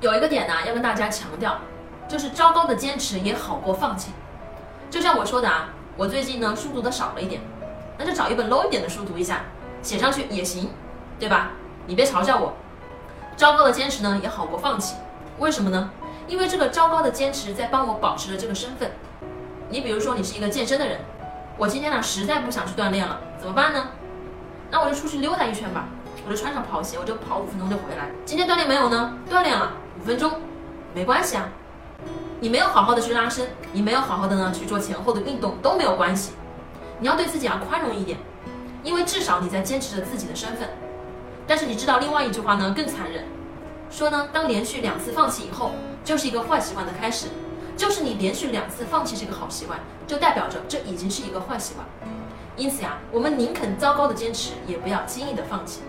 有一个点呢，要跟大家强调，就是糟糕的坚持也好过放弃。就像我说的啊，我最近呢书读的少了一点，那就找一本 low 一点的书读一下，写上去也行，对吧？你别嘲笑我。糟糕的坚持呢也好过放弃，为什么呢？因为这个糟糕的坚持在帮我保持着这个身份。你比如说，你是一个健身的人，我今天呢实在不想去锻炼了，怎么办呢？那我就出去溜达一圈吧，我就穿上跑鞋，我就跑五分钟就回来。今天锻炼没有呢？锻炼了五分钟，没关系啊。你没有好好的去拉伸，你没有好好的呢去做前后的运动都没有关系。你要对自己要宽容一点，因为至少你在坚持着自己的身份。但是你知道另外一句话呢更残忍，说呢当连续两次放弃以后，就是一个坏习惯的开始，就是你连续两次放弃这个好习惯，就代表着这已经是一个坏习惯。因此呀，我们宁肯糟糕的坚持，也不要轻易的放弃。